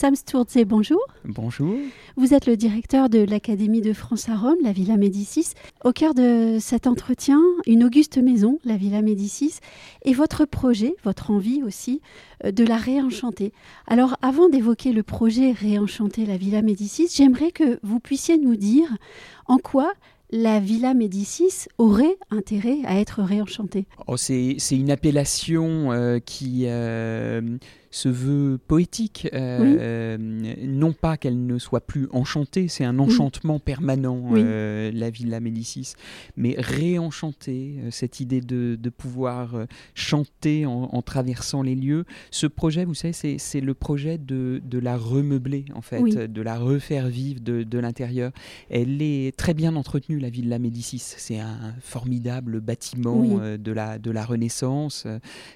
Sam Sturze, bonjour. Bonjour. Vous êtes le directeur de l'Académie de France à Rome, la Villa Médicis. Au cœur de cet entretien, une auguste maison, la Villa Médicis, et votre projet, votre envie aussi, euh, de la réenchanter. Alors, avant d'évoquer le projet Réenchanter la Villa Médicis, j'aimerais que vous puissiez nous dire en quoi la Villa Médicis aurait intérêt à être réenchantée. Oh, c'est une appellation euh, qui euh, se veut poétique. Euh, non pas qu'elle ne soit plus enchantée, c'est un enchantement permanent, euh, la Villa Médicis, mais réenchanter, euh, cette idée de, pouvoir chanter en, traversant les lieux. Ce projet, vous savez, c'est le projet de, la remeubler, en fait, de la refaire vivre de, l'intérieur. Elle est très bien entretenue, la Villa Médicis. C'est un formidable bâtiment de, la, de la Renaissance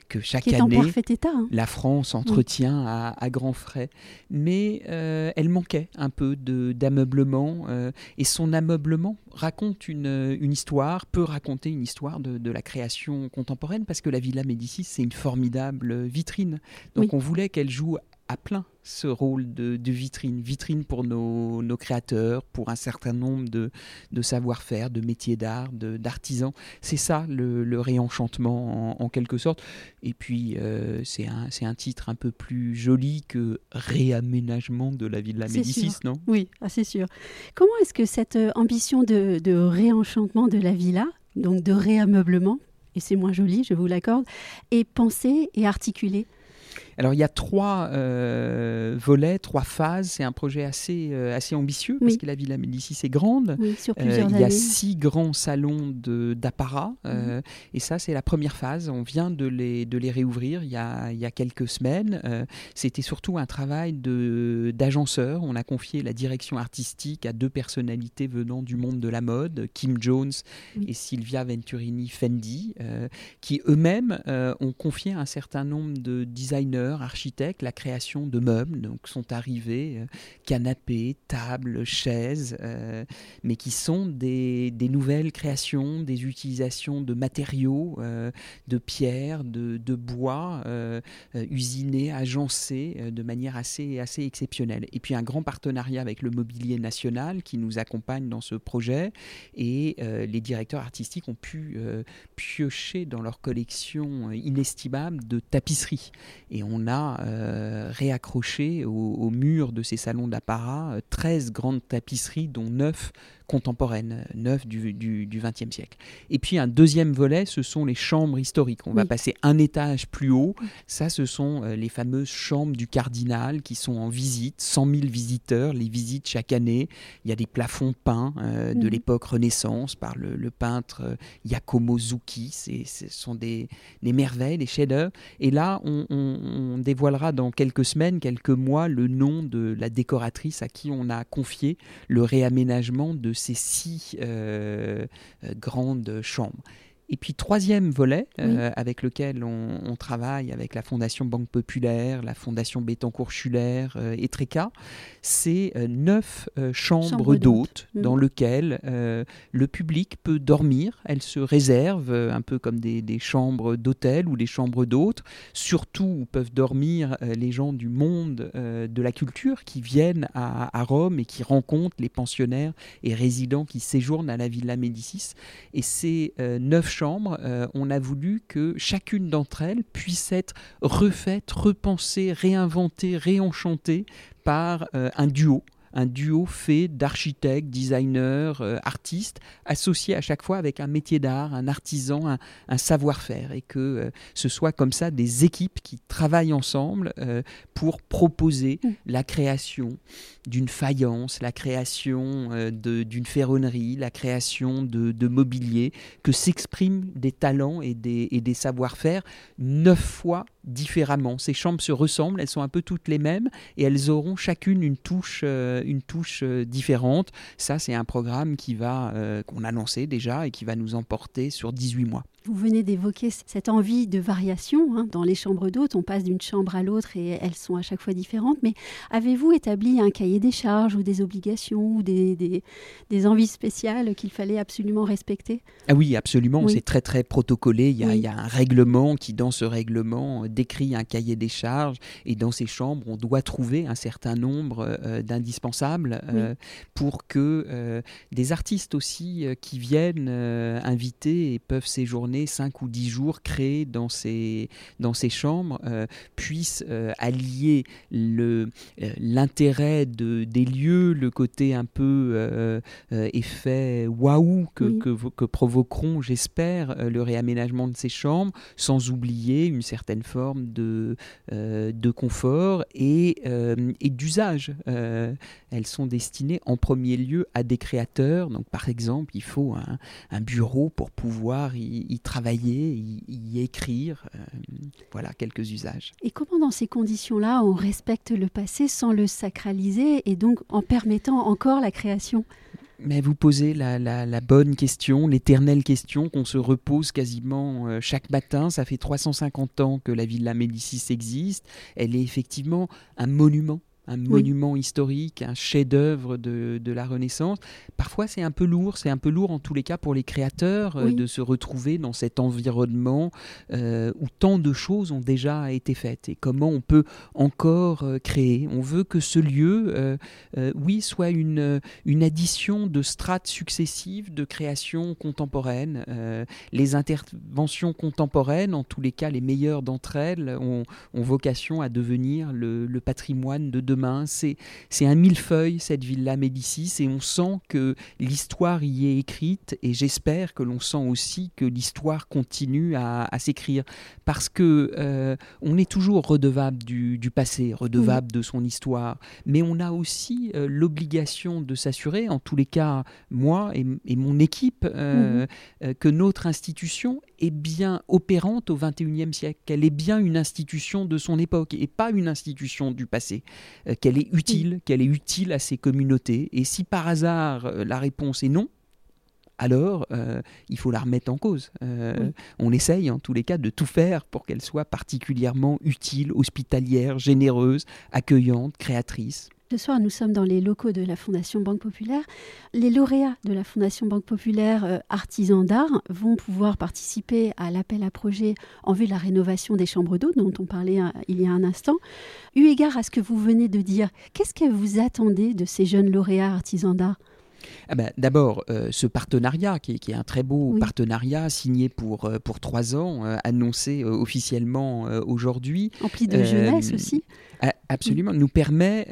que chaque Qui est année, en parfait état, hein. la France en entretien à, grands frais. Mais euh, elle manquait un peu d'ameublement euh, et son ameublement raconte une, une, histoire, peut raconter une histoire de, de, la création contemporaine parce que la Villa Médicis, c'est une formidable vitrine. Donc on voulait qu'elle joue à plein ce rôle de, vitrine, vitrine pour nos, créateurs, pour un certain nombre de, savoir-faire, de métiers d'art, d'artisans. C'est ça le, réenchantement en, quelque sorte. Et puis euh, c'est un, un, titre un peu plus joli que réaménagement de la ville de la Médicis, non? Oui, ah, c'est sûr. Comment est-ce que cette euh, ambition de, de réenchantement de la villa, donc de réameublement, et c'est moins joli, je vous l'accorde, est pensée et articulée? Alors il y a trois euh, volets, trois phases. C'est un projet assez, euh, assez ambitieux parce que la Villa Médicis est grande. Euh, il y a six grands salons d'apparat. Mhm. Et ça, c'est la première phase. On vient de les, de les réouvrir il y a, il y a quelques semaines. C'était surtout un travail d'agenceur. On a confié la direction artistique à deux personnalités venant du monde de la mode, Kim Jones et Silvia Venturini Fendi, qui eux-mêmes ont confié un certain nombre de designers architectes, la création de meubles. Donc sont arrivés euh, canapés, tables, chaises, euh, mais qui sont des, nouvelles créations, des utilisations de matériaux, euh, de pierres, de, bois, usinés, agencés de manière assez, assez exceptionnelle. Et puis un grand partenariat avec le mobilier national qui nous accompagne dans ce projet. Et les directeurs artistiques ont pu piocher dans leur collection inestimable de tapisseries. Et on on a euh, réaccroché au, mur de ces salons d'apparat 13 euh, grandes tapisseries, dont 9 contemporaines, neuf du XXe siècle. Et puis un deuxième volet, ce sont les chambres historiques. On va passer un étage plus haut. Ça, ce sont euh, les fameuses chambres du cardinal qui sont en visite, 100 000 visiteurs les visitent chaque année. Il y a des plafonds peints euh, de l'époque Renaissance par le, peintre euh, Giacomo Zucchi. Ce sont des, merveilles, des chefs-d'œuvre. Et là, on, on dévoilera dans quelques semaines, quelques mois, le nom de la décoratrice à qui on a confié le réaménagement de ces six euh, euh, grandes chambres. Et puis troisième volet euh, avec lequel on, travaille avec la Fondation Banque Populaire, la Fondation Bettencourt-Schuller euh, et Tréca, c'est euh, neuf chambres d'hôtes mmh. dans lesquelles le public peut dormir. Elles se réservent un peu comme des, chambres d'hôtel ou des chambres d'hôtes, surtout où peuvent dormir les gens du monde de la culture qui viennent à, à, Rome et qui rencontrent les pensionnaires et résidents qui séjournent à la Villa Médicis. Et ces neuf euh, on a voulu que chacune d'entre elles puisse être refaite, repensée, réinventée, réenchantée par euh, un duo un duo fait d'architectes, designers, euh, artistes, associés à chaque fois avec un métier d'art, un artisan, un, savoir-faire, et que euh, ce soit comme ça des équipes qui travaillent ensemble euh, pour proposer mm. la création d'une faïence, la création d'une ferronnerie, la création de, mobilier, que s'expriment des talents et des, et des savoir-faire neuf fois différemment. Ces chambres se ressemblent, elles sont un peu toutes les mêmes, et elles auront chacune une touche une touche différente. Ça, c'est un programme qui va qu'on a lancé déjà et qui va nous emporter sur 18 mois. Vous venez d'évoquer cette envie de variation. Hein. Dans les chambres d'hôtes, on passe d'une chambre à l'autre et elles sont à chaque fois différentes. Mais avez-vous établi un cahier des charges ou des obligations ou des, des, envies spéciales qu'il fallait absolument respecter? Ah oui, absolument. C'est très très protocolé. Il y, a, il y, a, un règlement qui, dans ce règlement, décrit un cahier des charges. Et dans ces chambres, on doit trouver un certain nombre euh, d'indispensables euh, pour que euh, des artistes aussi qui viennent inviter et peuvent séjourner 5 ou 10 jours créés dans ces, dans ces chambres euh, puissent euh, allier le, euh, l'intérêt de, des lieux, le côté un peu effet waouh que, que, que, provoqueront, j'espère, le réaménagement de ces chambres, sans oublier une certaine forme de, de confort et, et d'usage. Elles sont destinées en premier lieu à des créateurs. Donc, par exemple, il faut un, un bureau pour pouvoir y, y travailler, y, écrire. Euh, voilà quelques usages. Et comment dans ces conditions-là on respecte le passé sans le sacraliser et donc en permettant encore la création? Mais vous posez la, bonne question, l'éternelle question qu'on se repose quasiment euh, chaque matin. Ça fait 350 ans que la Villa Médicis existe. Elle est effectivement un monument un monument historique, un chef-d'œuvre de, de, la Renaissance. Parfois, c'est un peu lourd, c'est un peu lourd en tous les cas pour les créateurs euh, de se retrouver dans cet environnement euh, où tant de choses ont déjà été faites et comment on peut encore euh, créer. On veut que ce lieu, oui, soit une, une addition de strates successives de créations contemporaines. les interventions contemporaines, en tous les cas les meilleures d'entre elles, ont, ont vocation à devenir le, le patrimoine de demain. C'est, c'est un millefeuille, cette villa Médicis, et on sent que l'histoire y est écrite, et j'espère que l'on sent aussi que l'histoire continue à, s'écrire, parce que euh, on est toujours redevable du, passé, redevable de son histoire, mais on a aussi euh, l'obligation de s'assurer, en tous les cas, moi et, mon équipe, euh, mhm. que notre institution est bien opérante au XXIe siècle, qu'elle est bien une institution de son époque et pas une institution du passé. Euh, qu'elle est utile, qu'elle est utile à ces communautés. Et si par hasard euh, la réponse est non, alors euh, il faut la remettre en cause. On essaye en tous les cas de tout faire pour qu'elle soit particulièrement utile, hospitalière, généreuse, accueillante, créatrice. Ce soir, nous sommes dans les locaux de la Fondation Banque Populaire. Les lauréats de la Fondation Banque Populaire euh, Artisans d'Art vont pouvoir participer à l'appel à projet en vue de la rénovation des chambres d'eau dont on parlait euh, il y a un instant. Eu égard à ce que vous venez de dire, qu'est-ce que vous attendez de ces jeunes lauréats artisans d'art? Ah ben, D'abord, euh, ce partenariat, qui est, un très beau partenariat signé pour, euh, pour trois ans, euh, annoncé officiellement aujourd'hui. Empli de jeunesse aussi. Absolument, nous permet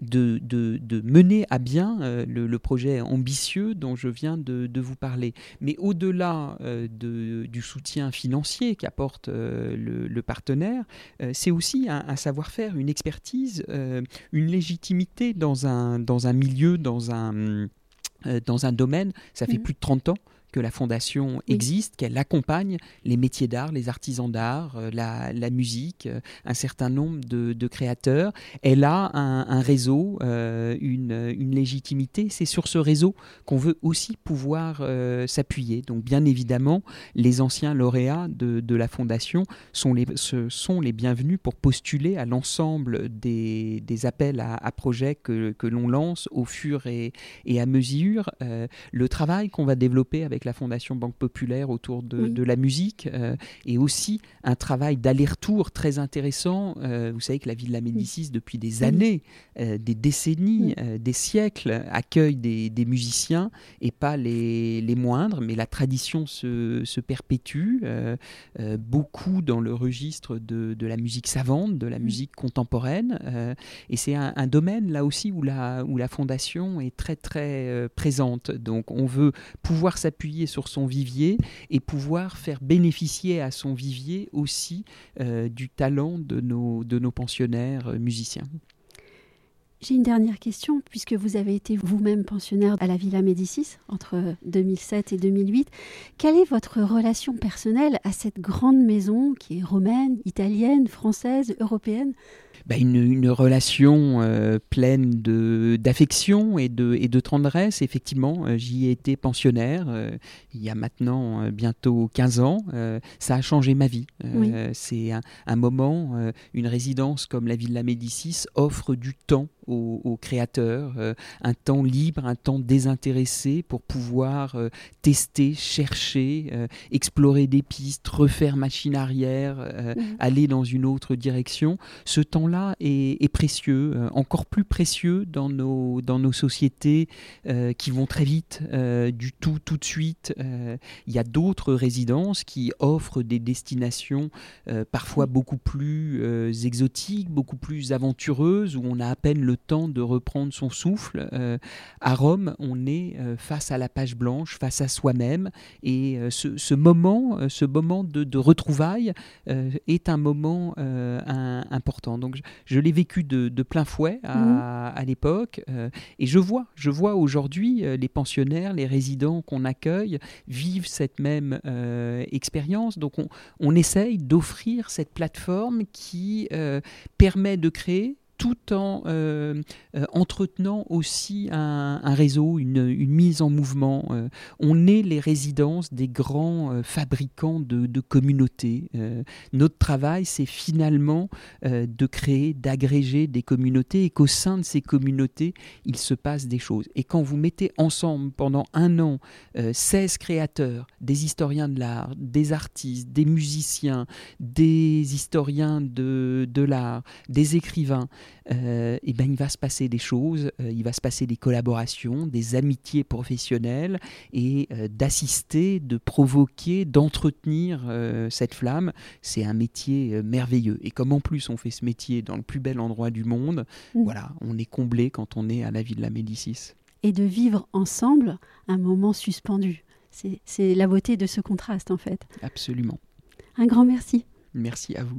de, de, de, mener à bien le, projet ambitieux dont je viens de, de vous parler. Mais au-delà du soutien financier qu'apporte le, le, partenaire, c'est aussi un, un savoir-faire, une expertise, une légitimité dans un, dans un milieu, dans un dans un domaine, ça fait mmh. plus de 30 ans que la fondation existe, qu'elle accompagne les métiers d'art, les artisans d'art, euh, la, musique, euh, un certain nombre de, créateurs. Elle a un, réseau, euh, une, légitimité. C'est sur ce réseau qu'on veut aussi pouvoir s'appuyer. Donc bien évidemment, les anciens lauréats de, la fondation sont les, sont les bienvenus pour postuler à l'ensemble des, appels à, projets que, l'on lance au fur et, et à mesure. le travail qu'on va développer avec la Fondation Banque Populaire autour de, la musique euh, et aussi un travail d'aller-retour très intéressant. Euh, vous savez que la ville de la Médicis, depuis des années, euh, des décennies, des siècles, accueille des, musiciens et pas les, les, moindres, mais la tradition se, se perpétue, beaucoup dans le registre de, de, la musique savante, de la musique contemporaine. et c'est un, un, domaine là aussi où la, où la Fondation est très très présente. Donc on veut pouvoir s'appuyer sur son vivier et pouvoir faire bénéficier à son vivier aussi euh, du talent de nos, pensionnaires euh, musiciens. J'ai une dernière question, puisque vous avez été vous-même pensionnaire à la Villa Médicis entre 2007 et 2008. Quelle est votre relation personnelle à cette grande maison qui est romaine, italienne, française, européenne? Bah, une, relation euh, pleine d'affection et de, et de tendresse. Effectivement, euh, j'y ai été pensionnaire euh, il y a maintenant bientôt 15 ans. ça a changé ma vie. C'est un, un, moment, une résidence comme la Villa Médicis offre du temps aux, créateurs, euh, un temps libre, un temps désintéressé pour pouvoir euh, tester, chercher, euh, explorer des pistes, refaire machine arrière, mmh. aller dans une autre direction. Ce temps-là est, précieux, encore plus précieux dans nos, dans nos sociétés qui vont très vite, du tout tout de suite. Il y a d'autres résidences qui offrent des destinations parfois beaucoup plus exotiques, beaucoup plus aventureuses, où on a à peine le temps de reprendre son souffle. Euh, à Rome, on est euh, face à la page blanche, face à soi-même, et euh, ce, moment, ce moment de, retrouvailles est un moment important. Donc, je, l'ai vécu de, plein fouet à, mmh. l'époque, et je vois, je vois aujourd'hui les pensionnaires, les résidents qu'on accueille vivent cette même expérience. Donc, on, on essaye d'offrir cette plateforme qui permet de créer tout en euh, euh, entretenant aussi un, réseau, une, mise en mouvement. Euh, on est les résidences des grands fabricants de, communautés. notre travail, c'est finalement de créer, d'agréger des communautés et qu'au sein de ces communautés, il se passe des choses. Et quand vous mettez ensemble pendant un an 16 créateurs, des historiens de l'art, des artistes, des musiciens, des historiens de, l'art, des écrivains, euh, eh ben, il va se passer des choses, euh, il va se passer des collaborations, des amitiés professionnelles et euh, d'assister, de provoquer, d'entretenir cette flamme. C'est un métier merveilleux. Et comme en plus on fait ce métier dans le plus bel endroit du monde, mmh. voilà, on est comblé quand on est à la vie de la Médicis. Et de vivre ensemble un moment suspendu. C'est la beauté de ce contraste en fait. Absolument. Un grand merci. Merci à vous.